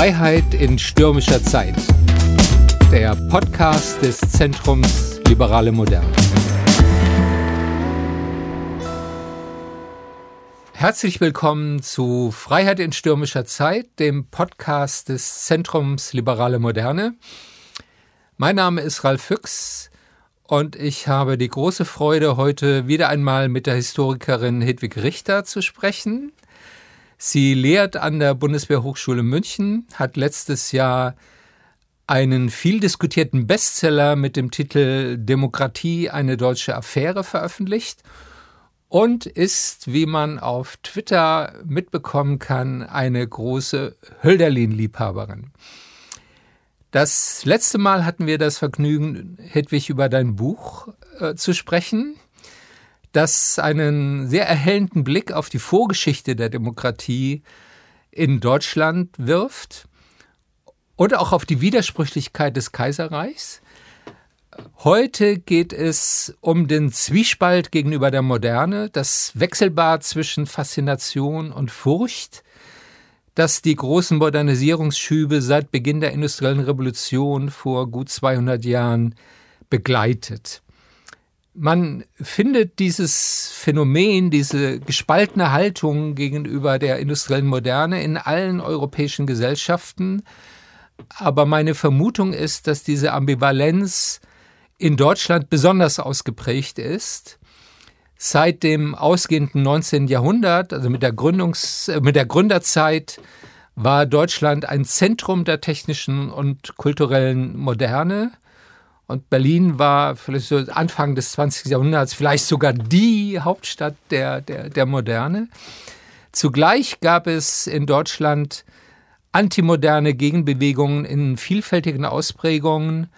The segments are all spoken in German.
Freiheit in stürmischer Zeit. Der Podcast des Zentrums Liberale Moderne. Herzlich willkommen zu Freiheit in stürmischer Zeit, dem Podcast des Zentrums Liberale Moderne. Mein Name ist Ralf Füchs und ich habe die große Freude, heute wieder einmal mit der Historikerin Hedwig Richter zu sprechen. Sie lehrt an der Bundeswehrhochschule München, hat letztes Jahr einen viel diskutierten Bestseller mit dem Titel Demokratie eine deutsche Affäre veröffentlicht und ist, wie man auf Twitter mitbekommen kann, eine große Hölderlin-Liebhaberin. Das letzte Mal hatten wir das Vergnügen, Hedwig, über dein Buch äh, zu sprechen das einen sehr erhellenden Blick auf die Vorgeschichte der Demokratie in Deutschland wirft und auch auf die Widersprüchlichkeit des Kaiserreichs. Heute geht es um den Zwiespalt gegenüber der Moderne, das Wechselbad zwischen Faszination und Furcht, das die großen Modernisierungsschübe seit Beginn der industriellen Revolution vor gut 200 Jahren begleitet. Man findet dieses Phänomen, diese gespaltene Haltung gegenüber der industriellen Moderne in allen europäischen Gesellschaften. Aber meine Vermutung ist, dass diese Ambivalenz in Deutschland besonders ausgeprägt ist. Seit dem ausgehenden 19. Jahrhundert, also mit der, Gründungs-, äh, mit der Gründerzeit, war Deutschland ein Zentrum der technischen und kulturellen Moderne. Und Berlin war vielleicht so Anfang des 20. Jahrhunderts vielleicht sogar die Hauptstadt der, der, der Moderne. Zugleich gab es in Deutschland antimoderne Gegenbewegungen in vielfältigen Ausprägungen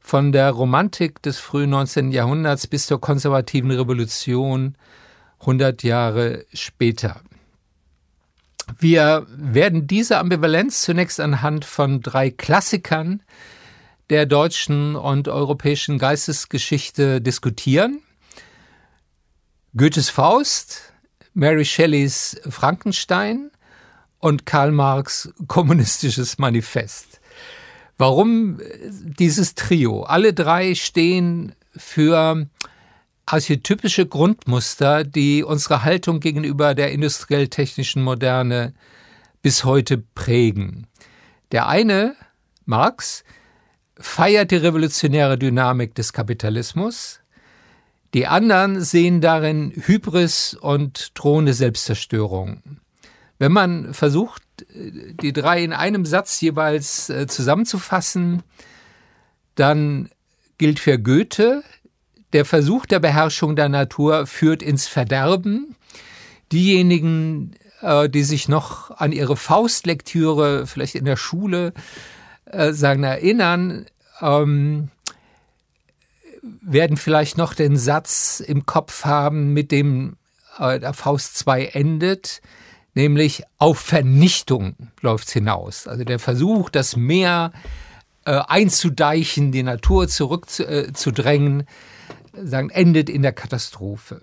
von der Romantik des frühen 19. Jahrhunderts bis zur konservativen Revolution 100 Jahre später. Wir werden diese Ambivalenz zunächst anhand von drei Klassikern der deutschen und europäischen Geistesgeschichte diskutieren. Goethes Faust, Mary Shelleys Frankenstein und Karl Marx Kommunistisches Manifest. Warum dieses Trio? Alle drei stehen für archetypische Grundmuster, die unsere Haltung gegenüber der industriell-technischen Moderne bis heute prägen. Der eine, Marx, feiert die revolutionäre Dynamik des Kapitalismus. Die anderen sehen darin Hybris und drohende Selbstzerstörung. Wenn man versucht, die drei in einem Satz jeweils äh, zusammenzufassen, dann gilt für Goethe, der Versuch der Beherrschung der Natur führt ins Verderben. Diejenigen, äh, die sich noch an ihre Faustlektüre vielleicht in der Schule äh, sagen, erinnern, ähm, werden vielleicht noch den Satz im Kopf haben, mit dem äh, der Faust 2 endet, nämlich auf Vernichtung läuft es hinaus. Also der Versuch, das Meer äh, einzudeichen, die Natur zurückzudrängen, äh, sagen, endet in der Katastrophe.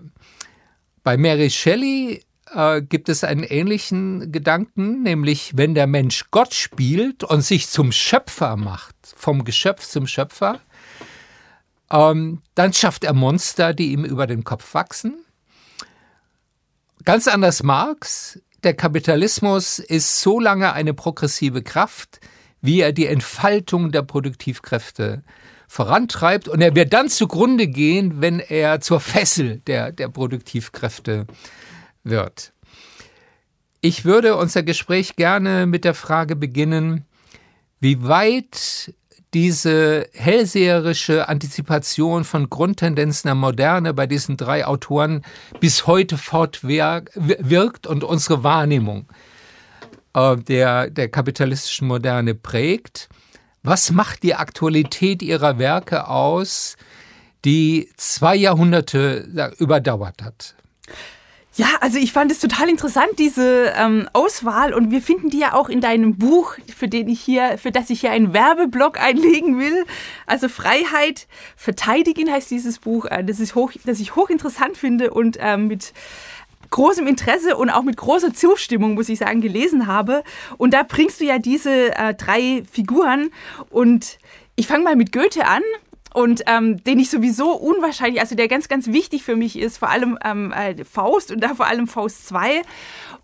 Bei Mary Shelley äh, gibt es einen ähnlichen Gedanken, nämlich wenn der Mensch Gott spielt und sich zum Schöpfer macht, vom Geschöpf zum Schöpfer, ähm, dann schafft er Monster, die ihm über den Kopf wachsen. Ganz anders Marx, der Kapitalismus ist so lange eine progressive Kraft, wie er die Entfaltung der Produktivkräfte vorantreibt und er wird dann zugrunde gehen, wenn er zur Fessel der, der Produktivkräfte wird. Ich würde unser Gespräch gerne mit der Frage beginnen, wie weit diese hellseherische Antizipation von Grundtendenzen der Moderne bei diesen drei Autoren bis heute fortwirkt und unsere Wahrnehmung äh, der, der kapitalistischen Moderne prägt. Was macht die Aktualität ihrer Werke aus, die zwei Jahrhunderte überdauert hat? Ja, also ich fand es total interessant, diese ähm, Auswahl und wir finden die ja auch in deinem Buch, für den ich hier, für das ich hier einen Werbeblock einlegen will. Also Freiheit verteidigen heißt dieses Buch, äh, das, ist hoch, das ich hochinteressant finde und ähm, mit großem Interesse und auch mit großer Zustimmung, muss ich sagen, gelesen habe. Und da bringst du ja diese äh, drei Figuren und ich fange mal mit Goethe an und ähm, den ich sowieso unwahrscheinlich, also der ganz, ganz wichtig für mich ist, vor allem ähm, äh, Faust und da vor allem Faust 2.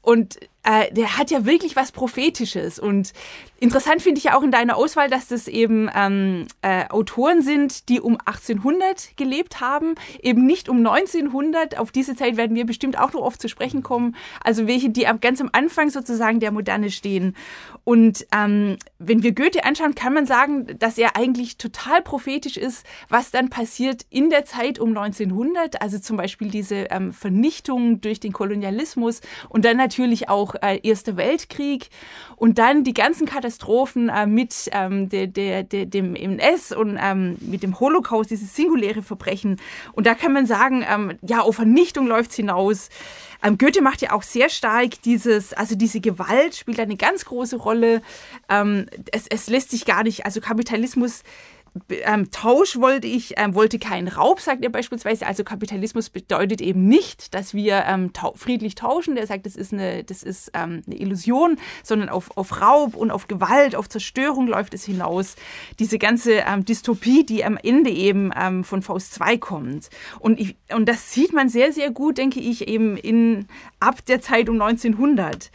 Und äh, der hat ja wirklich was Prophetisches. Und interessant finde ich ja auch in deiner Auswahl, dass das eben ähm, äh, Autoren sind, die um 1800 gelebt haben, eben nicht um 1900. Auf diese Zeit werden wir bestimmt auch noch oft zu sprechen kommen. Also welche, die ganz am Anfang sozusagen der Moderne stehen. Und ähm, wenn wir Goethe anschauen, kann man sagen, dass er eigentlich total prophetisch ist, was dann passiert in der Zeit um 1900. Also zum Beispiel diese ähm, Vernichtung durch den Kolonialismus und dann natürlich auch äh, Erster Weltkrieg und dann die ganzen Katastrophen äh, mit ähm, der, der, der, dem MS und ähm, mit dem Holocaust, dieses singuläre Verbrechen. Und da kann man sagen, ähm, ja, auf Vernichtung läuft es hinaus. Ähm, Goethe macht ja auch sehr stark dieses, also diese Gewalt spielt eine ganz große Rolle. Ähm, es, es lässt sich gar nicht, also Kapitalismus ähm, Tausch wollte ich, ähm, wollte keinen Raub, sagt er beispielsweise. Also Kapitalismus bedeutet eben nicht, dass wir ähm, tau friedlich tauschen. Der sagt, das ist eine, das ist ähm, eine Illusion, sondern auf, auf Raub und auf Gewalt, auf Zerstörung läuft es hinaus. Diese ganze ähm, Dystopie, die am Ende eben ähm, von Faust 2 kommt. Und, ich, und das sieht man sehr, sehr gut, denke ich, eben in, ab der Zeit um 1900.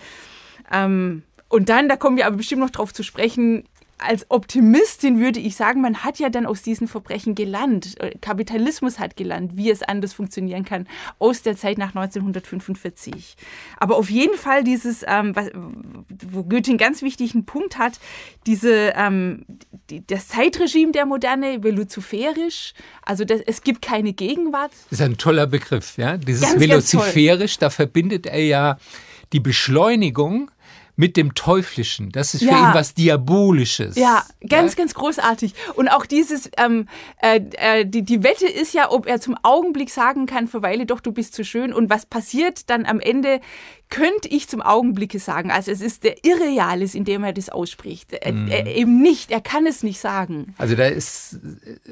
und dann, da kommen wir aber bestimmt noch drauf zu sprechen, als Optimistin würde ich sagen, man hat ja dann aus diesen Verbrechen gelernt. Äh, Kapitalismus hat gelernt, wie es anders funktionieren kann aus der Zeit nach 1945. Aber auf jeden Fall dieses, ähm, wo Goethe einen ganz wichtigen Punkt hat, diese, ähm, die, das Zeitregime der Moderne, veluziferisch, also das, es gibt keine Gegenwart. Das ist ein toller Begriff, ja. Dieses ganz, veluziferisch, ganz da verbindet er ja die Beschleunigung mit dem Teuflischen. Das ist ja. für ihn was Diabolisches. Ja, ganz, ja? ganz großartig. Und auch dieses, ähm, äh, äh, die, die Wette ist ja, ob er zum Augenblick sagen kann, verweile doch, du bist zu schön. Und was passiert dann am Ende, könnte ich zum Augenblicke sagen. Also es ist der Irrealis, in dem er das ausspricht. Er, mhm. er, eben nicht, er kann es nicht sagen. Also da ist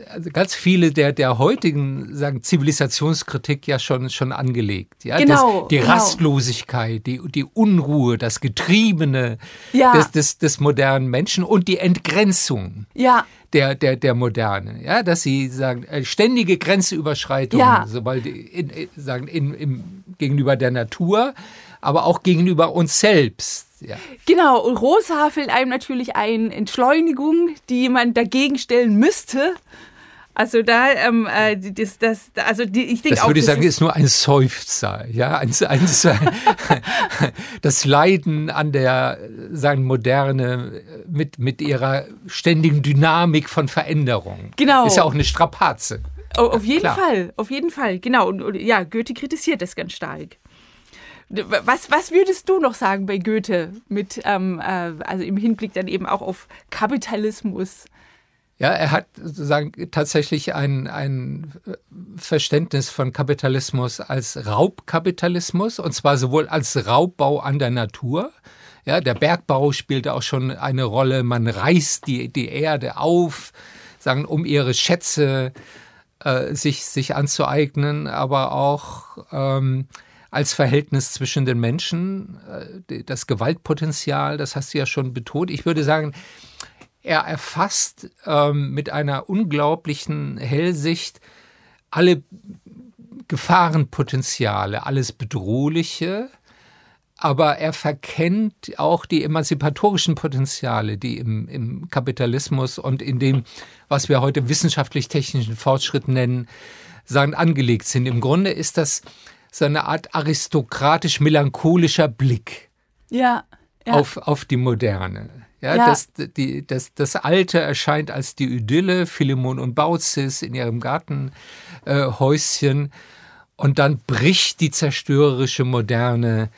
also ganz viele der, der heutigen sagen, Zivilisationskritik ja schon, schon angelegt. Ja? Genau. Das, die genau. Rastlosigkeit, die, die Unruhe, das Getriebene ja. des, des, des modernen Menschen und die Entgrenzung. Ja der, der, der Moderne. Ja, dass sie sagen, äh, ständige Grenzüberschreitung, ja. sobald in, in, sagen, in, im, gegenüber der Natur, aber auch gegenüber uns selbst. Ja. Genau, und Rosa fällt einem natürlich ein, Entschleunigung, die man dagegen stellen müsste. Also da, ähm, äh, das, das, also die, ich denke auch. Das würde ich sagen, ist, ist nur ein Seufzer, ja, ein, ein, das Leiden an der, sagen Moderne mit, mit ihrer ständigen Dynamik von Veränderung. Genau. Ist ja auch eine Strapaze. Oh, auf jeden Klar. Fall, auf jeden Fall, genau. Und, und ja, Goethe kritisiert das ganz stark. Was, was würdest du noch sagen bei Goethe mit, ähm, äh, also im Hinblick dann eben auch auf Kapitalismus? Ja, er hat sozusagen tatsächlich ein, ein Verständnis von Kapitalismus als Raubkapitalismus und zwar sowohl als Raubbau an der Natur. Ja, der Bergbau spielte auch schon eine Rolle. Man reißt die, die Erde auf, sagen, um ihre Schätze äh, sich, sich anzueignen, aber auch ähm, als Verhältnis zwischen den Menschen, äh, das Gewaltpotenzial, das hast du ja schon betont. Ich würde sagen, er erfasst ähm, mit einer unglaublichen Hellsicht alle Gefahrenpotenziale, alles Bedrohliche, aber er verkennt auch die emanzipatorischen Potenziale, die im, im Kapitalismus und in dem, was wir heute wissenschaftlich-technischen Fortschritt nennen, sagen, angelegt sind. Im Grunde ist das so eine Art aristokratisch-melancholischer Blick ja, ja. Auf, auf die Moderne. Ja, ja. Das, die, das, das Alte erscheint als die Idylle, Philemon und Baucis in ihrem Gartenhäuschen. Äh, und dann bricht die zerstörerische Moderne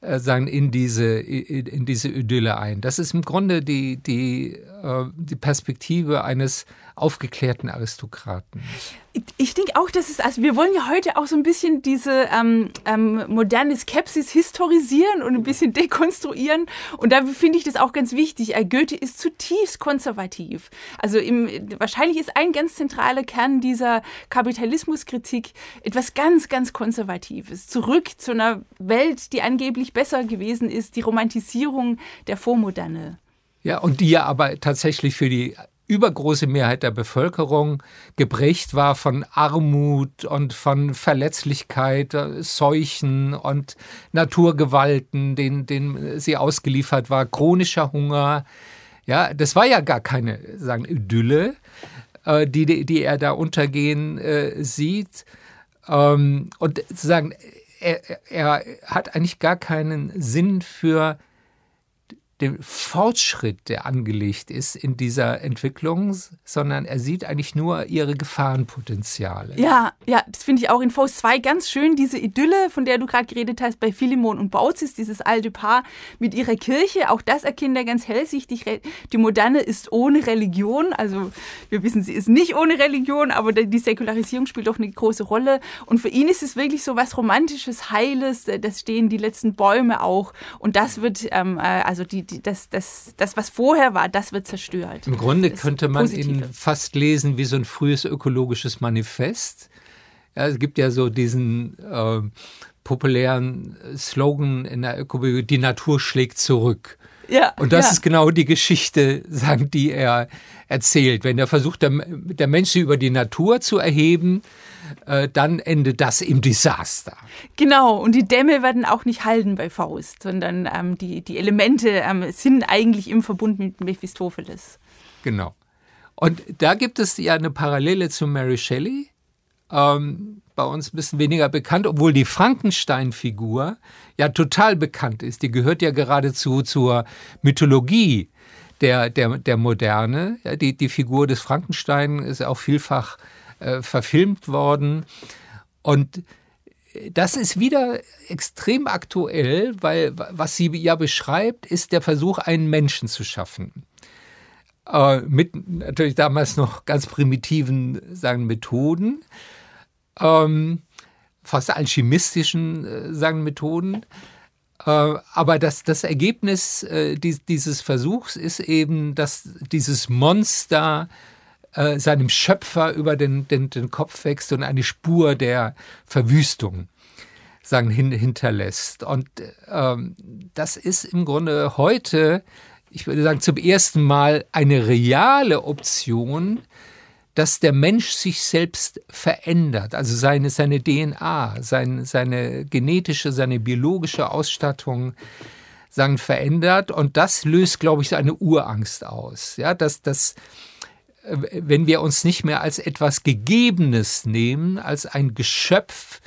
äh, sagen, in, diese, in, in diese Idylle ein. Das ist im Grunde die, die äh, die Perspektive eines aufgeklärten Aristokraten. Ich denke auch, dass es, also wir wollen ja heute auch so ein bisschen diese ähm, ähm, moderne Skepsis historisieren und ein bisschen dekonstruieren. Und da finde ich das auch ganz wichtig. Äh, Goethe ist zutiefst konservativ. Also im, wahrscheinlich ist ein ganz zentraler Kern dieser Kapitalismuskritik etwas ganz, ganz Konservatives. Zurück zu einer Welt, die angeblich besser gewesen ist, die Romantisierung der Vormoderne. Ja, und die ja aber tatsächlich für die übergroße Mehrheit der Bevölkerung geprägt war von Armut und von Verletzlichkeit, äh, Seuchen und Naturgewalten, denen, denen sie ausgeliefert war, chronischer Hunger. Ja, das war ja gar keine sagen, Idylle, äh, die, die er da untergehen äh, sieht. Ähm, und sozusagen, er, er hat eigentlich gar keinen Sinn für den Fortschritt, der angelegt ist in dieser Entwicklung, sondern er sieht eigentlich nur ihre Gefahrenpotenziale. Ja, ja, das finde ich auch in Faust 2 ganz schön, diese Idylle, von der du gerade geredet hast, bei Philemon und Baucis, dieses alte Paar mit ihrer Kirche, auch das erkennt er ganz hellsichtig. Die Moderne ist ohne Religion, also wir wissen, sie ist nicht ohne Religion, aber die Säkularisierung spielt doch eine große Rolle. Und für ihn ist es wirklich so was Romantisches, Heiles, das stehen die letzten Bäume auch. Und das wird, ähm, äh, also die die, das, das, das, was vorher war, das wird zerstört. Im Grunde könnte man ihn fast lesen wie so ein frühes ökologisches Manifest. Ja, es gibt ja so diesen äh, populären Slogan in der Ökologie, die Natur schlägt zurück. Ja, und das ja. ist genau die Geschichte, sagen, die er erzählt. Wenn er versucht, der, der Mensch über die Natur zu erheben, äh, dann endet das im Desaster. Genau, und die Dämme werden auch nicht halten bei Faust, sondern ähm, die, die Elemente ähm, sind eigentlich im Verbund mit Mephistopheles. Genau. Und da gibt es ja eine Parallele zu Mary Shelley. Ähm, bei uns ein bisschen weniger bekannt, obwohl die Frankenstein-Figur ja total bekannt ist. Die gehört ja geradezu zur Mythologie der, der, der Moderne. Ja, die, die Figur des Frankenstein ist auch vielfach äh, verfilmt worden. Und das ist wieder extrem aktuell, weil was sie ja beschreibt, ist der Versuch, einen Menschen zu schaffen. Äh, mit natürlich damals noch ganz primitiven sagen, Methoden, ähm, fast alchemistischen äh, sagen, Methoden. Äh, aber das, das Ergebnis äh, dies, dieses Versuchs ist eben, dass dieses Monster äh, seinem Schöpfer über den, den, den Kopf wächst und eine Spur der Verwüstung sagen, hin, hinterlässt. Und ähm, das ist im Grunde heute, ich würde sagen, zum ersten Mal eine reale Option, dass der Mensch sich selbst verändert, also seine, seine DNA, sein, seine genetische, seine biologische Ausstattung sagen, verändert. Und das löst, glaube ich, eine Urangst aus. Ja, dass das wenn wir uns nicht mehr als etwas Gegebenes nehmen, als ein Geschöpf,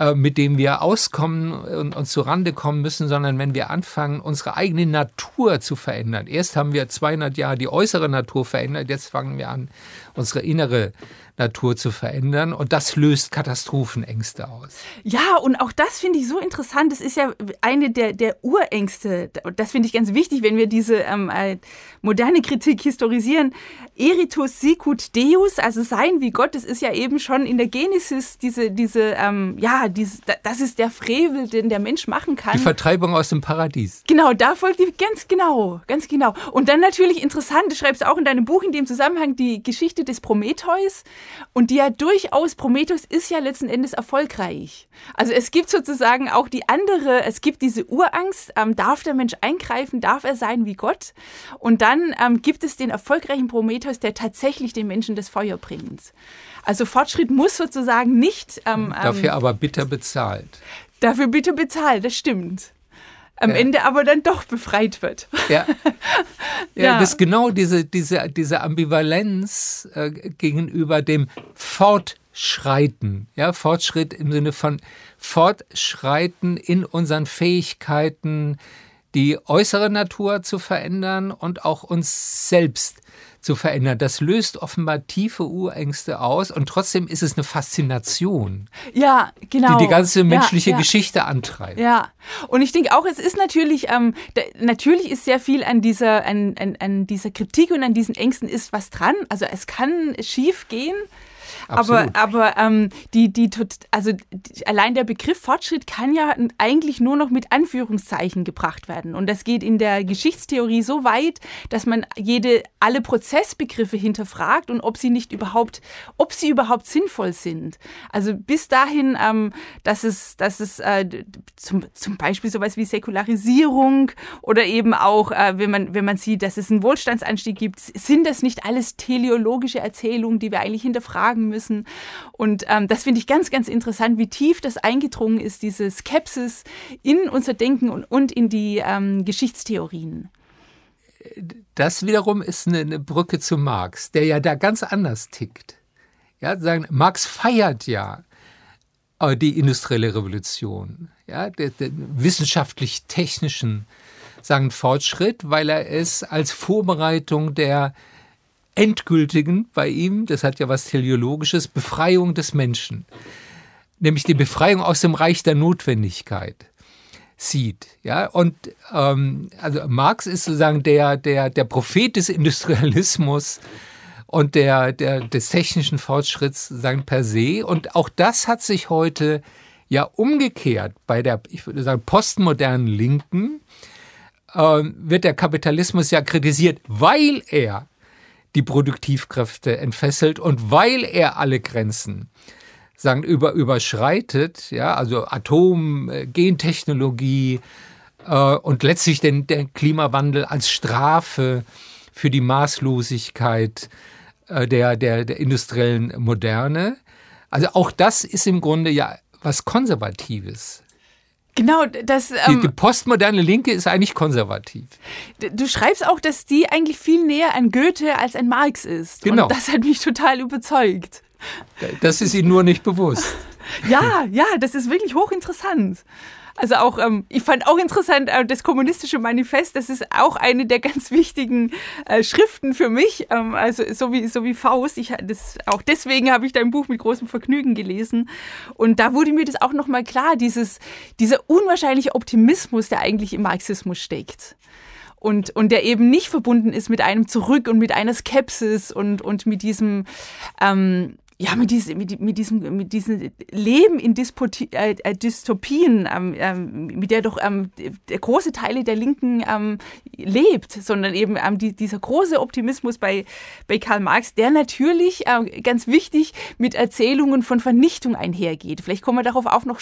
äh, mit dem wir auskommen und, und zurande kommen müssen, sondern wenn wir anfangen, unsere eigene Natur zu verändern. Erst haben wir 200 Jahre die äußere Natur verändert, jetzt fangen wir an, unsere innere Natur zu verändern. Und das löst Katastrophenängste aus. Ja, und auch das finde ich so interessant. Das ist ja eine der, der Urängste. Das finde ich ganz wichtig, wenn wir diese ähm, äh, moderne Kritik historisieren. Eritus sicut Deus, also sein wie Gott, das ist ja eben schon in der Genesis diese, diese ähm, ja, diese, das ist der Frevel, den der Mensch machen kann. Die Vertreibung aus dem Paradies. Genau, da folgt die ganz genau, ganz genau. Und dann natürlich interessant, du schreibst auch in deinem Buch in dem Zusammenhang die Geschichte des Prometheus. Und die ja durchaus, Prometheus ist ja letzten Endes erfolgreich. Also es gibt sozusagen auch die andere, es gibt diese Urangst, ähm, darf der Mensch eingreifen, darf er sein wie Gott? Und dann ähm, gibt es den erfolgreichen Prometheus, der tatsächlich den Menschen das Feuer bringt. Also Fortschritt muss sozusagen nicht. Ähm, Dafür ähm, aber bitter bezahlt. Dafür bitter bezahlt, das stimmt am ja. Ende aber dann doch befreit wird. Ja, ja, ja. das ist genau diese, diese, diese Ambivalenz äh, gegenüber dem Fortschreiten. Ja, Fortschritt im Sinne von Fortschreiten in unseren Fähigkeiten, die äußere Natur zu verändern und auch uns selbst zu verändern. Das löst offenbar tiefe Urängste aus und trotzdem ist es eine Faszination. Ja, genau. Die die ganze menschliche ja, ja. Geschichte antreibt. Ja, und ich denke auch, es ist natürlich, ähm, da, natürlich ist sehr viel an dieser, an, an, an dieser Kritik und an diesen Ängsten ist was dran. Also es kann schief gehen. Absolut. Aber, aber ähm, die, die, also die, allein der Begriff Fortschritt kann ja eigentlich nur noch mit Anführungszeichen gebracht werden. Und das geht in der Geschichtstheorie so weit, dass man jede, alle Prozessbegriffe hinterfragt und ob sie nicht überhaupt, ob sie überhaupt sinnvoll sind. Also bis dahin, ähm, dass es, dass es äh, zum, zum Beispiel sowas wie Säkularisierung oder eben auch, äh, wenn, man, wenn man sieht, dass es einen Wohlstandsanstieg gibt, sind das nicht alles teleologische Erzählungen, die wir eigentlich hinterfragen müssen? müssen. Und ähm, das finde ich ganz, ganz interessant, wie tief das eingedrungen ist, diese Skepsis in unser Denken und, und in die ähm, Geschichtstheorien. Das wiederum ist eine, eine Brücke zu Marx, der ja da ganz anders tickt. Ja, sagen, Marx feiert ja äh, die industrielle Revolution, ja, den, den wissenschaftlich-technischen sagen Fortschritt, weil er es als Vorbereitung der endgültigen bei ihm, das hat ja was Teleologisches, Befreiung des Menschen. Nämlich die Befreiung aus dem Reich der Notwendigkeit sieht. Ja? Und ähm, also Marx ist sozusagen der, der, der Prophet des Industrialismus und der, der, des technischen Fortschritts sagen per se. Und auch das hat sich heute ja umgekehrt bei der, ich würde sagen, postmodernen Linken äh, wird der Kapitalismus ja kritisiert, weil er die Produktivkräfte entfesselt und weil er alle Grenzen sagen, über, überschreitet, ja, also Atom, äh, Gentechnologie äh, und letztlich den, den Klimawandel als Strafe für die Maßlosigkeit äh, der, der, der industriellen Moderne. Also auch das ist im Grunde ja was Konservatives. Genau, das. Ähm, die, die, postmoderne Linke ist eigentlich konservativ. Du schreibst auch, dass die eigentlich viel näher an Goethe als an Marx ist. Genau. Und das hat mich total überzeugt. Das ist Ihnen nur nicht bewusst. ja, ja, das ist wirklich hochinteressant. Also auch, ähm, ich fand auch interessant, äh, das kommunistische Manifest, das ist auch eine der ganz wichtigen äh, Schriften für mich. Ähm, also so wie, so wie Faust. Ich, das, auch deswegen habe ich dein Buch mit großem Vergnügen gelesen. Und da wurde mir das auch nochmal klar, dieses, dieser unwahrscheinliche Optimismus, der eigentlich im Marxismus steckt und, und der eben nicht verbunden ist mit einem Zurück und mit einer Skepsis und, und mit diesem, ähm, ja, mit, diesem, mit, mit, diesem, mit diesem Leben in Dispoti äh, äh, Dystopien, ähm, ähm, mit der doch ähm, der große Teile der Linken ähm, lebt, sondern eben ähm, die, dieser große Optimismus bei, bei Karl Marx, der natürlich äh, ganz wichtig mit Erzählungen von Vernichtung einhergeht. Vielleicht kommen wir darauf auch noch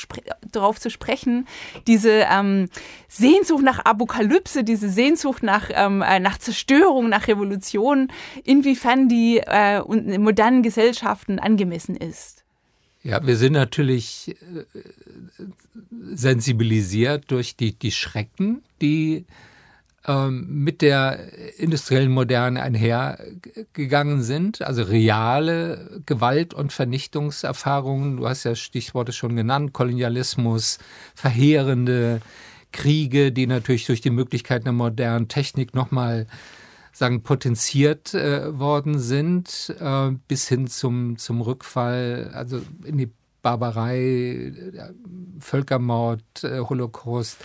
darauf zu sprechen. Diese ähm, Sehnsucht nach Apokalypse, diese Sehnsucht nach, äh, nach Zerstörung, nach Revolution, inwiefern die äh, modernen Gesellschaften angemessen ist. Ja, wir sind natürlich äh, sensibilisiert durch die, die Schrecken, die ähm, mit der industriellen Moderne einhergegangen sind, also reale Gewalt- und Vernichtungserfahrungen. Du hast ja Stichworte schon genannt, Kolonialismus, verheerende Kriege, die natürlich durch die Möglichkeiten der modernen Technik nochmal sagen, potenziert äh, worden sind, äh, bis hin zum, zum Rückfall, also in die Barbarei, äh, Völkermord, äh, Holocaust.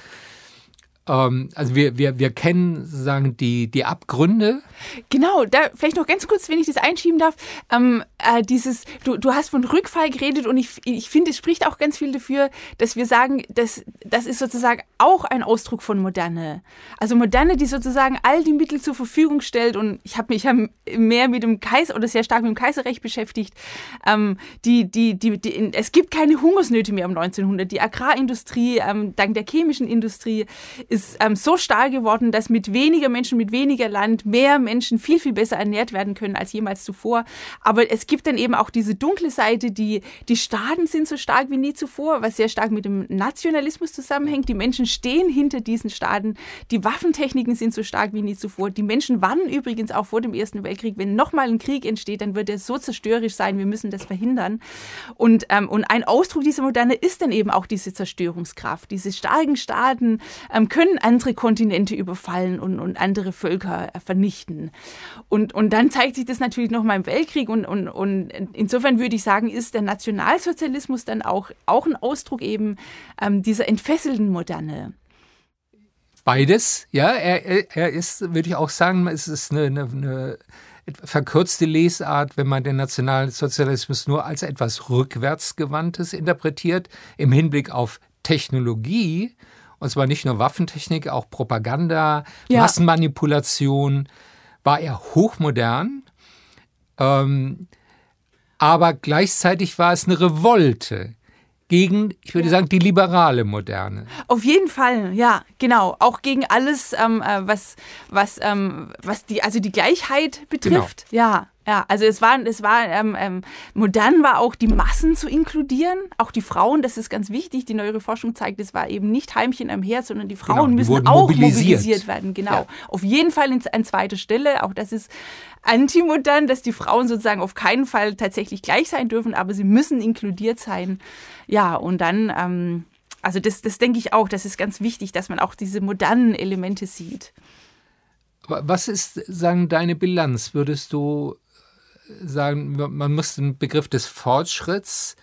Ähm, also wir, wir, wir kennen sozusagen die, die Abgründe. Genau, da vielleicht noch ganz kurz, wenn ich das einschieben darf. Ähm, äh, dieses, du, du hast von Rückfall geredet und ich, ich finde, es spricht auch ganz viel dafür, dass wir sagen, dass, das ist sozusagen auch ein Ausdruck von Moderne. Also Moderne, die sozusagen all die Mittel zur Verfügung stellt und ich habe mich ja mehr mit dem Kaiser oder sehr stark mit dem Kaiserrecht beschäftigt. Ähm, die, die, die, die, es gibt keine Hungersnöte mehr um 1900. Die Agrarindustrie, ähm, dank der chemischen Industrie, ist ähm, so stark geworden, dass mit weniger Menschen, mit weniger Land mehr Menschen viel, viel besser ernährt werden können als jemals zuvor. Aber es gibt dann eben auch diese dunkle Seite, die, die Staaten sind so stark wie nie zuvor, was sehr stark mit dem Nationalismus zusammenhängt. Die Menschen stehen hinter diesen Staaten. Die Waffentechniken sind so stark wie nie zuvor. Die Menschen warnen übrigens auch vor dem Ersten Weltkrieg, wenn nochmal ein Krieg entsteht, dann wird er so zerstörerisch sein, wir müssen das verhindern. Und, ähm, und ein Ausdruck dieser Moderne ist dann eben auch diese Zerstörungskraft. Diese starken Staaten ähm, können können andere Kontinente überfallen und, und andere Völker vernichten. Und, und dann zeigt sich das natürlich noch mal im Weltkrieg und, und, und insofern würde ich sagen, ist der Nationalsozialismus dann auch, auch ein Ausdruck eben ähm, dieser entfesselten Moderne. Beides, ja, er, er ist, würde ich auch sagen, es ist eine, eine, eine verkürzte Lesart, wenn man den Nationalsozialismus nur als etwas Rückwärtsgewandtes interpretiert, im Hinblick auf Technologie, und zwar nicht nur Waffentechnik, auch Propaganda, ja. Massenmanipulation, war er hochmodern. Ähm, aber gleichzeitig war es eine Revolte gegen, ich würde ja. sagen, die liberale Moderne. Auf jeden Fall, ja, genau. Auch gegen alles, ähm, äh, was, was, ähm, was die, also die Gleichheit betrifft. Genau. Ja, ja, also es war, es war ähm, ähm, modern war auch die Massen zu inkludieren, auch die Frauen, das ist ganz wichtig. Die neuere Forschung zeigt, es war eben nicht Heimchen am Herd, sondern die Frauen genau, die müssen auch mobilisiert. mobilisiert. werden. Genau, ja. auf jeden Fall an zweiter Stelle. Auch das ist antimodern, dass die Frauen sozusagen auf keinen Fall tatsächlich gleich sein dürfen, aber sie müssen inkludiert sein. Ja, und dann, ähm, also das, das denke ich auch, das ist ganz wichtig, dass man auch diese modernen Elemente sieht. Was ist, sagen, deine Bilanz? Würdest du sagen, man muss den Begriff des Fortschritts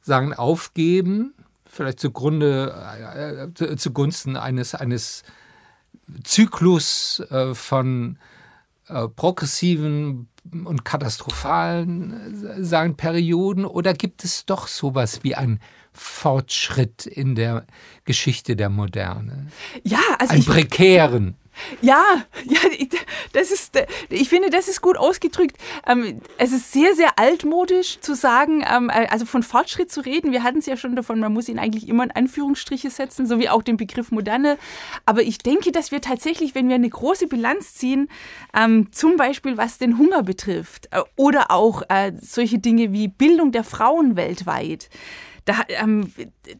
sagen, aufgeben, vielleicht zugrunde, äh, zugunsten eines, eines Zyklus äh, von äh, progressiven und katastrophalen äh, sagen Perioden oder gibt es doch sowas wie ein Fortschritt in der Geschichte der Moderne? Ja, also ein prekären. Ja, ja, das ist, ich finde, das ist gut ausgedrückt. Ähm, es ist sehr, sehr altmodisch zu sagen, ähm, also von Fortschritt zu reden. Wir hatten es ja schon davon, man muss ihn eigentlich immer in Anführungsstriche setzen, so wie auch den Begriff Moderne. Aber ich denke, dass wir tatsächlich, wenn wir eine große Bilanz ziehen, ähm, zum Beispiel was den Hunger betrifft äh, oder auch äh, solche Dinge wie Bildung der Frauen weltweit, da ähm,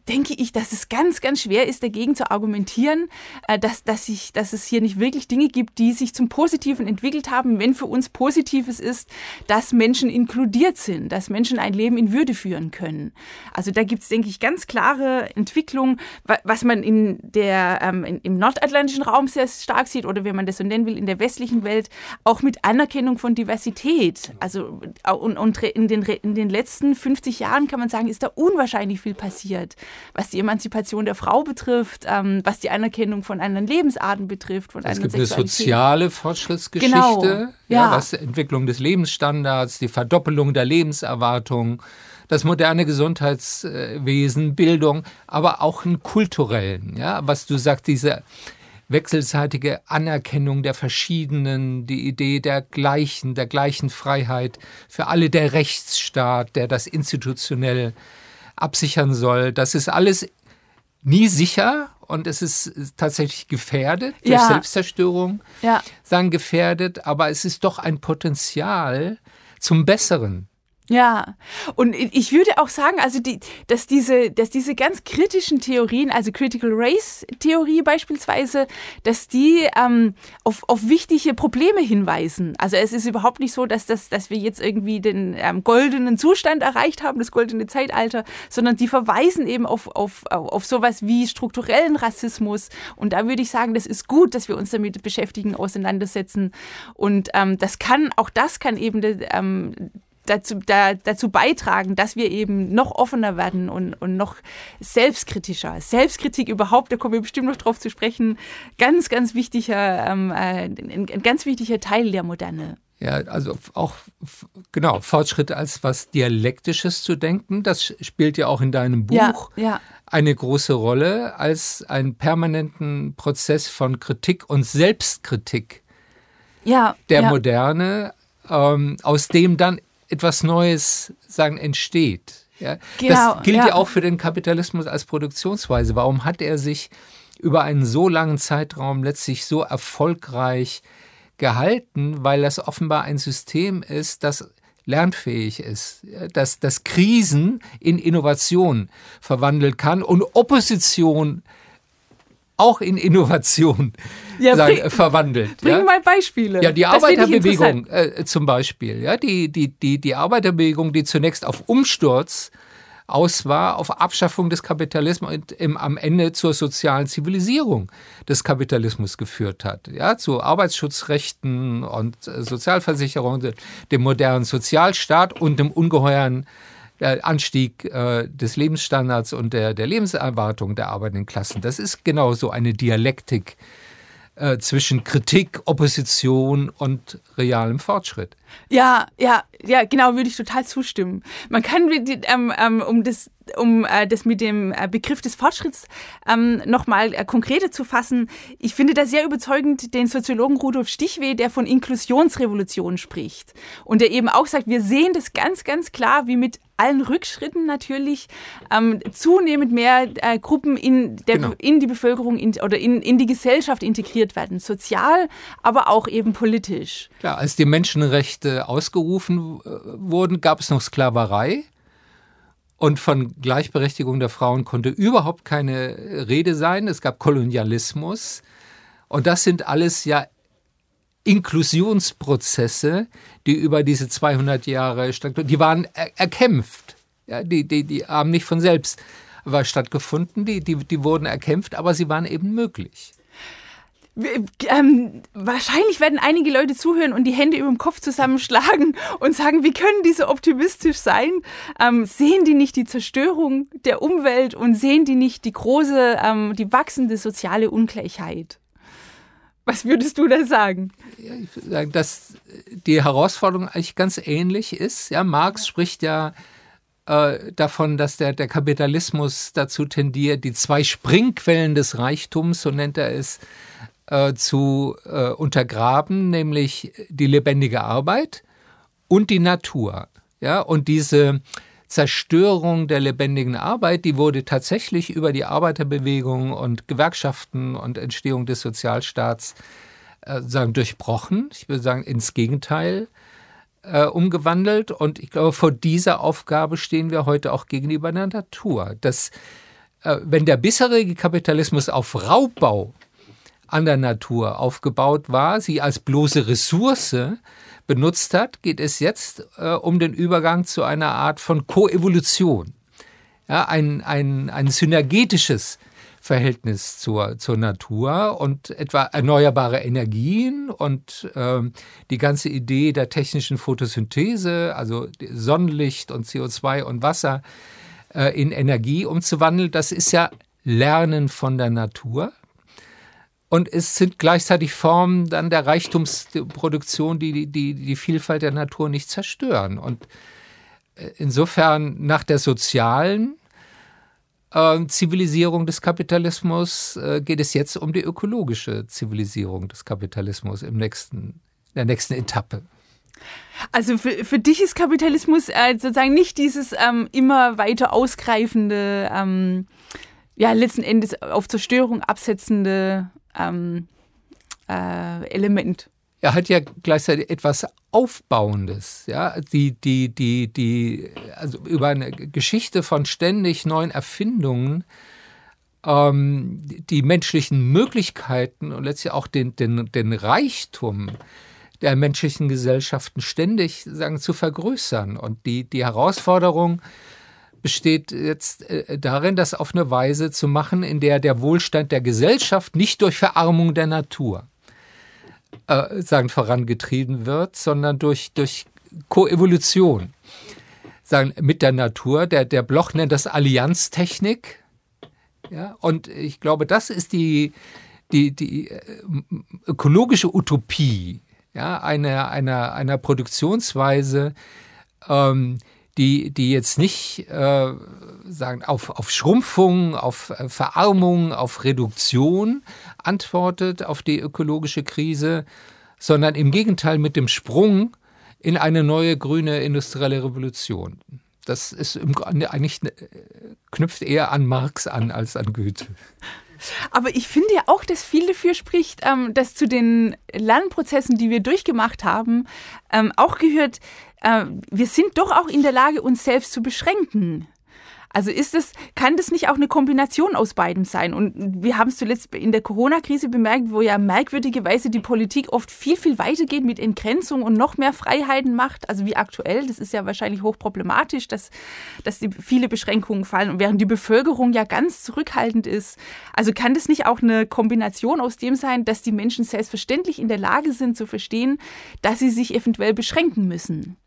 denke ich, dass es ganz, ganz schwer ist, dagegen zu argumentieren, äh, dass, dass, ich, dass es hier nicht wirklich Dinge gibt, die sich zum Positiven entwickelt haben, wenn für uns Positives ist, dass Menschen inkludiert sind, dass Menschen ein Leben in Würde führen können. Also da gibt es, denke ich, ganz klare Entwicklungen, was man in der, ähm, in, im nordatlantischen Raum sehr stark sieht oder wenn man das so nennen will, in der westlichen Welt, auch mit Anerkennung von Diversität. Also und, und in, den, in den letzten 50 Jahren kann man sagen, ist da unwahrscheinlich unwahrscheinlich viel passiert, was die Emanzipation der Frau betrifft, ähm, was die Anerkennung von anderen Lebensarten betrifft, von Es gibt eine soziale Fortschrittsgeschichte, genau. ja. ja, was Entwicklung des Lebensstandards, die Verdoppelung der Lebenserwartung, das moderne Gesundheitswesen, Bildung, aber auch einen kulturellen, ja, was du sagst, diese wechselseitige Anerkennung der Verschiedenen, die Idee der gleichen, der gleichen Freiheit für alle, der Rechtsstaat, der das institutionell absichern soll. Das ist alles nie sicher und es ist tatsächlich gefährdet durch ja. Selbstzerstörung, ja. sagen gefährdet, aber es ist doch ein Potenzial zum Besseren. Ja, und ich würde auch sagen, also die, dass diese, dass diese ganz kritischen Theorien, also Critical Race Theorie beispielsweise, dass die ähm, auf, auf wichtige Probleme hinweisen. Also es ist überhaupt nicht so, dass, das, dass wir jetzt irgendwie den ähm, goldenen Zustand erreicht haben, das goldene Zeitalter, sondern die verweisen eben auf, auf, auf sowas wie strukturellen Rassismus. Und da würde ich sagen, das ist gut, dass wir uns damit beschäftigen, auseinandersetzen. Und ähm, das kann, auch das kann eben ähm, dazu, da, dazu beitragen, dass wir eben noch offener werden und, und noch selbstkritischer. Selbstkritik überhaupt, da kommen wir bestimmt noch drauf zu sprechen, ganz, ganz wichtiger, ähm, äh, ein, ein ganz wichtiger Teil der Moderne. Ja, also auch genau, Fortschritt als was Dialektisches zu denken, das spielt ja auch in deinem Buch ja, ja. eine große Rolle als einen permanenten Prozess von Kritik und Selbstkritik ja, der Moderne, ähm, aus dem dann etwas Neues sagen entsteht. Ja? Genau, das gilt ja. ja auch für den Kapitalismus als Produktionsweise. Warum hat er sich über einen so langen Zeitraum letztlich so erfolgreich gehalten? Weil das offenbar ein System ist, das lernfähig ist, dass das Krisen in Innovation verwandeln kann und Opposition auch in Innovation ja, sagen, bring, verwandelt. Bring ja? mal Beispiele. Ja, die Arbeiterbewegung äh, zum Beispiel. Ja, die, die, die, die Arbeiterbewegung, die zunächst auf Umsturz aus war auf Abschaffung des Kapitalismus und im, am Ende zur sozialen Zivilisierung des Kapitalismus geführt hat. Ja, zu Arbeitsschutzrechten und äh, Sozialversicherung, dem modernen Sozialstaat und dem ungeheuren äh, Anstieg äh, des Lebensstandards und der, der Lebenserwartung der arbeitenden Klassen. Das ist genau so eine Dialektik äh, zwischen Kritik, Opposition und realem Fortschritt. Ja, ja, ja, genau, würde ich total zustimmen. Man kann, ähm, ähm, um das, um äh, das mit dem äh, Begriff des Fortschritts ähm, nochmal äh, konkreter zu fassen, ich finde da sehr überzeugend den Soziologen Rudolf Stichweh, der von Inklusionsrevolution spricht. Und der eben auch sagt, wir sehen das ganz, ganz klar, wie mit allen Rückschritten natürlich ähm, zunehmend mehr äh, Gruppen in, der, genau. in die Bevölkerung in, oder in, in die Gesellschaft integriert werden. Sozial, aber auch eben politisch. Ja, als die Menschenrechte ausgerufen äh, wurden, gab es noch Sklaverei. Und von Gleichberechtigung der Frauen konnte überhaupt keine Rede sein. Es gab Kolonialismus. Und das sind alles ja Inklusionsprozesse, die über diese 200 Jahre stattgefunden die waren er erkämpft. Ja, die, die, die haben nicht von selbst stattgefunden, die, die, die wurden erkämpft, aber sie waren eben möglich. Ähm, wahrscheinlich werden einige Leute zuhören und die Hände über dem Kopf zusammenschlagen und sagen, wie können die so optimistisch sein? Ähm, sehen die nicht die Zerstörung der Umwelt und sehen die nicht die große, ähm, die wachsende soziale Ungleichheit? Was würdest du da sagen? Ja, ich würde sagen, dass die Herausforderung eigentlich ganz ähnlich ist. Ja, Marx spricht ja äh, davon, dass der, der Kapitalismus dazu tendiert, die zwei Springquellen des Reichtums, so nennt er es, äh, zu äh, untergraben, nämlich die lebendige Arbeit und die Natur. Ja, und diese Zerstörung der lebendigen Arbeit, die wurde tatsächlich über die Arbeiterbewegung und Gewerkschaften und Entstehung des Sozialstaats äh, sagen, durchbrochen. Ich würde sagen, ins Gegenteil äh, umgewandelt. Und ich glaube, vor dieser Aufgabe stehen wir heute auch gegenüber der Natur. Dass, äh, wenn der bisherige Kapitalismus auf Raubbau an der Natur aufgebaut war, sie als bloße Ressource benutzt hat, geht es jetzt äh, um den Übergang zu einer Art von Koevolution. Ja, ein, ein, ein synergetisches Verhältnis zur, zur Natur und etwa erneuerbare Energien und äh, die ganze Idee der technischen Photosynthese, also Sonnenlicht und CO2 und Wasser äh, in Energie umzuwandeln, das ist ja Lernen von der Natur. Und es sind gleichzeitig Formen dann der Reichtumsproduktion, die die, die Vielfalt der Natur nicht zerstören. Und äh, insofern nach der sozialen äh, Zivilisierung des Kapitalismus äh, geht es jetzt um die ökologische Zivilisierung des Kapitalismus im nächsten, in der nächsten Etappe. Also für, für dich ist Kapitalismus äh, sozusagen nicht dieses ähm, immer weiter ausgreifende, ähm, ja letzten Endes auf Zerstörung absetzende ähm, äh, Element. Er hat ja gleichzeitig etwas Aufbauendes, ja, die, die, die, die, also über eine Geschichte von ständig neuen Erfindungen, ähm, die menschlichen Möglichkeiten und letztlich auch den, den, den Reichtum der menschlichen Gesellschaften ständig sagen, zu vergrößern. Und die, die Herausforderung, besteht jetzt äh, darin, das auf eine Weise zu machen, in der der Wohlstand der Gesellschaft nicht durch Verarmung der Natur äh, sagen, vorangetrieben wird, sondern durch, durch Koevolution sagen, mit der Natur. Der, der Bloch nennt das Allianztechnik. Ja, und ich glaube, das ist die, die, die äh, ökologische Utopie ja, einer, einer, einer Produktionsweise, ähm, die, die jetzt nicht äh, sagen, auf, auf Schrumpfung, auf äh, Verarmung, auf Reduktion antwortet, auf die ökologische Krise, sondern im Gegenteil mit dem Sprung in eine neue grüne industrielle Revolution. Das ist im, eigentlich äh, knüpft eher an Marx an als an Goethe. Aber ich finde ja auch, dass viel dafür spricht, ähm, dass zu den Lernprozessen, die wir durchgemacht haben, ähm, auch gehört, äh, wir sind doch auch in der Lage, uns selbst zu beschränken. Also ist es, kann das nicht auch eine Kombination aus beidem sein? Und wir haben es zuletzt in der Corona-Krise bemerkt, wo ja merkwürdigerweise die Politik oft viel, viel weiter geht mit Entgrenzung und noch mehr Freiheiten macht, also wie aktuell. Das ist ja wahrscheinlich hochproblematisch, dass, dass die, viele Beschränkungen fallen und während die Bevölkerung ja ganz zurückhaltend ist. Also kann das nicht auch eine Kombination aus dem sein, dass die Menschen selbstverständlich in der Lage sind zu verstehen, dass sie sich eventuell beschränken müssen?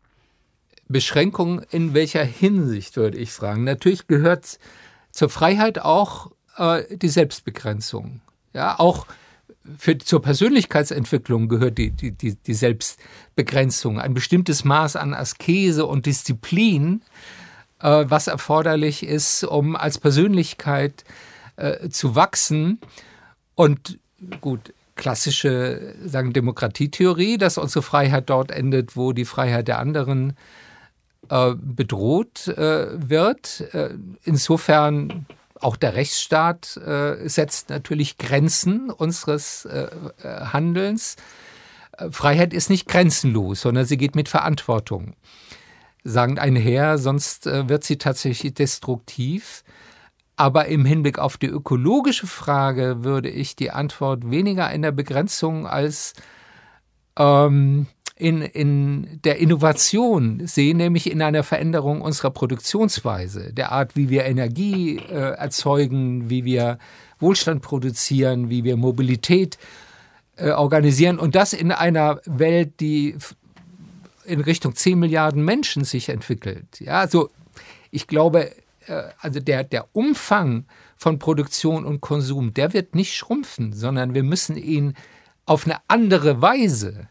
Beschränkung in welcher Hinsicht, würde ich fragen. Natürlich gehört zur Freiheit auch äh, die Selbstbegrenzung. Ja, auch für, zur Persönlichkeitsentwicklung gehört die, die, die, die Selbstbegrenzung, ein bestimmtes Maß an Askese und Disziplin, äh, was erforderlich ist, um als Persönlichkeit äh, zu wachsen. Und gut, klassische sagen Demokratietheorie, dass unsere Freiheit dort endet, wo die Freiheit der anderen äh, bedroht äh, wird. Äh, insofern auch der Rechtsstaat äh, setzt natürlich Grenzen unseres äh, Handelns. Freiheit ist nicht grenzenlos, sondern sie geht mit Verantwortung sagend einher, sonst wird sie tatsächlich destruktiv. Aber im Hinblick auf die ökologische Frage würde ich die Antwort weniger in der Begrenzung als ähm, in, in der Innovation sehen, nämlich in einer Veränderung unserer Produktionsweise, der Art, wie wir Energie äh, erzeugen, wie wir Wohlstand produzieren, wie wir Mobilität äh, organisieren und das in einer Welt, die in Richtung 10 Milliarden Menschen sich entwickelt. Ja, also ich glaube, äh, also der, der Umfang von Produktion und Konsum, der wird nicht schrumpfen, sondern wir müssen ihn auf eine andere Weise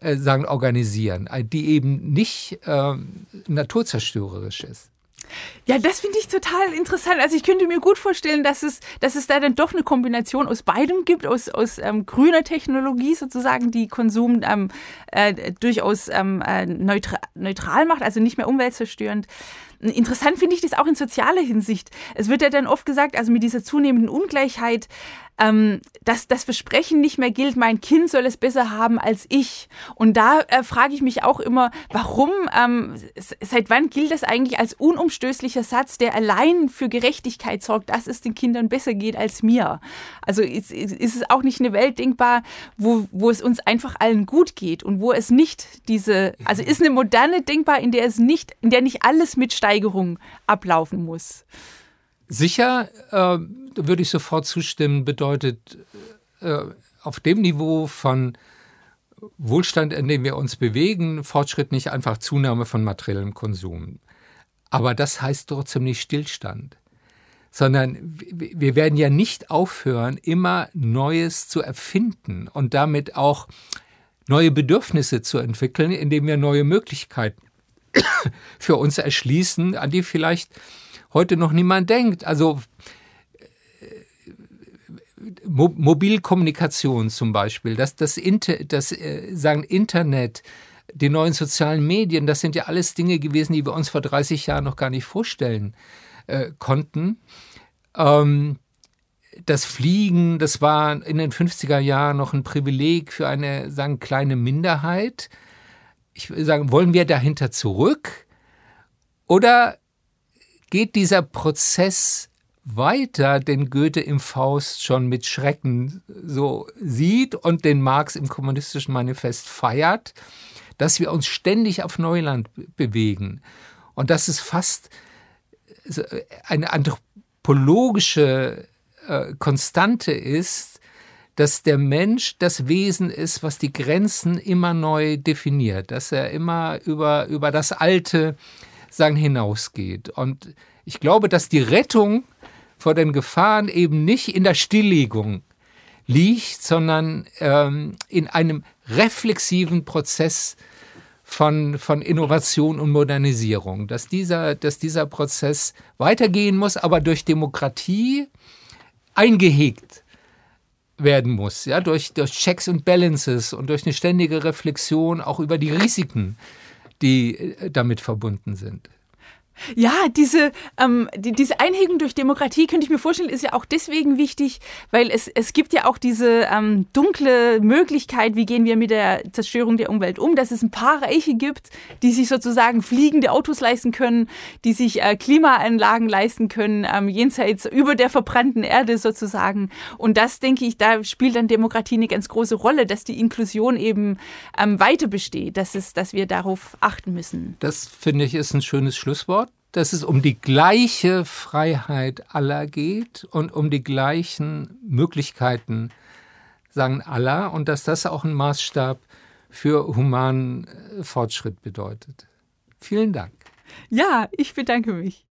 äh, sagen, organisieren, die eben nicht äh, naturzerstörerisch ist. Ja, das finde ich total interessant. Also ich könnte mir gut vorstellen, dass es, dass es da dann doch eine Kombination aus beidem gibt, aus, aus ähm, grüner Technologie sozusagen, die Konsum ähm, äh, durchaus ähm, äh, neutral, neutral macht, also nicht mehr umweltzerstörend. Interessant finde ich das auch in sozialer Hinsicht. Es wird ja dann oft gesagt, also mit dieser zunehmenden Ungleichheit, ähm, dass das Versprechen nicht mehr gilt, mein Kind soll es besser haben als ich. Und da äh, frage ich mich auch immer, warum, ähm, seit wann gilt das eigentlich als unumstößlicher Satz, der allein für Gerechtigkeit sorgt, dass es den Kindern besser geht als mir? Also ist, ist es auch nicht eine Welt denkbar, wo, wo es uns einfach allen gut geht und wo es nicht diese, also ist eine moderne denkbar, in der es nicht, in der nicht alles mit Steigerung ablaufen muss? Sicher, äh, würde ich sofort zustimmen, bedeutet äh, auf dem Niveau von Wohlstand, in dem wir uns bewegen, Fortschritt nicht einfach Zunahme von materiellem Konsum. Aber das heißt trotzdem nicht Stillstand, sondern wir werden ja nicht aufhören, immer Neues zu erfinden und damit auch neue Bedürfnisse zu entwickeln, indem wir neue Möglichkeiten für uns erschließen, an die vielleicht heute noch niemand denkt. Also äh, Mo Mobilkommunikation zum Beispiel, das, das, Inter das äh, sagen Internet, die neuen sozialen Medien, das sind ja alles Dinge gewesen, die wir uns vor 30 Jahren noch gar nicht vorstellen äh, konnten. Ähm, das Fliegen, das war in den 50er Jahren noch ein Privileg für eine sagen, kleine Minderheit. Ich würde sagen, wollen wir dahinter zurück? Oder geht dieser Prozess weiter, den Goethe im Faust schon mit Schrecken so sieht und den Marx im kommunistischen Manifest feiert, dass wir uns ständig auf Neuland bewegen und dass es fast eine anthropologische äh, Konstante ist, dass der Mensch das Wesen ist, was die Grenzen immer neu definiert, dass er immer über, über das Alte sagen, hinausgeht. Und ich glaube, dass die Rettung vor den Gefahren eben nicht in der Stilllegung liegt, sondern ähm, in einem reflexiven Prozess von, von Innovation und Modernisierung, dass dieser, dass dieser Prozess weitergehen muss, aber durch Demokratie eingehegt werden muss, ja, durch, durch Checks und Balances und durch eine ständige Reflexion auch über die Risiken, die äh, damit verbunden sind. Ja, diese, ähm, die, diese Einhegung durch Demokratie, könnte ich mir vorstellen, ist ja auch deswegen wichtig, weil es, es gibt ja auch diese ähm, dunkle Möglichkeit, wie gehen wir mit der Zerstörung der Umwelt um, dass es ein paar Reiche gibt, die sich sozusagen fliegende Autos leisten können, die sich äh, Klimaanlagen leisten können, ähm, jenseits über der verbrannten Erde sozusagen. Und das, denke ich, da spielt dann Demokratie eine ganz große Rolle, dass die Inklusion eben ähm, weiter besteht, dass, es, dass wir darauf achten müssen. Das finde ich ist ein schönes Schlusswort dass es um die gleiche Freiheit aller geht und um die gleichen Möglichkeiten, sagen aller, und dass das auch ein Maßstab für humanen Fortschritt bedeutet. Vielen Dank. Ja, ich bedanke mich.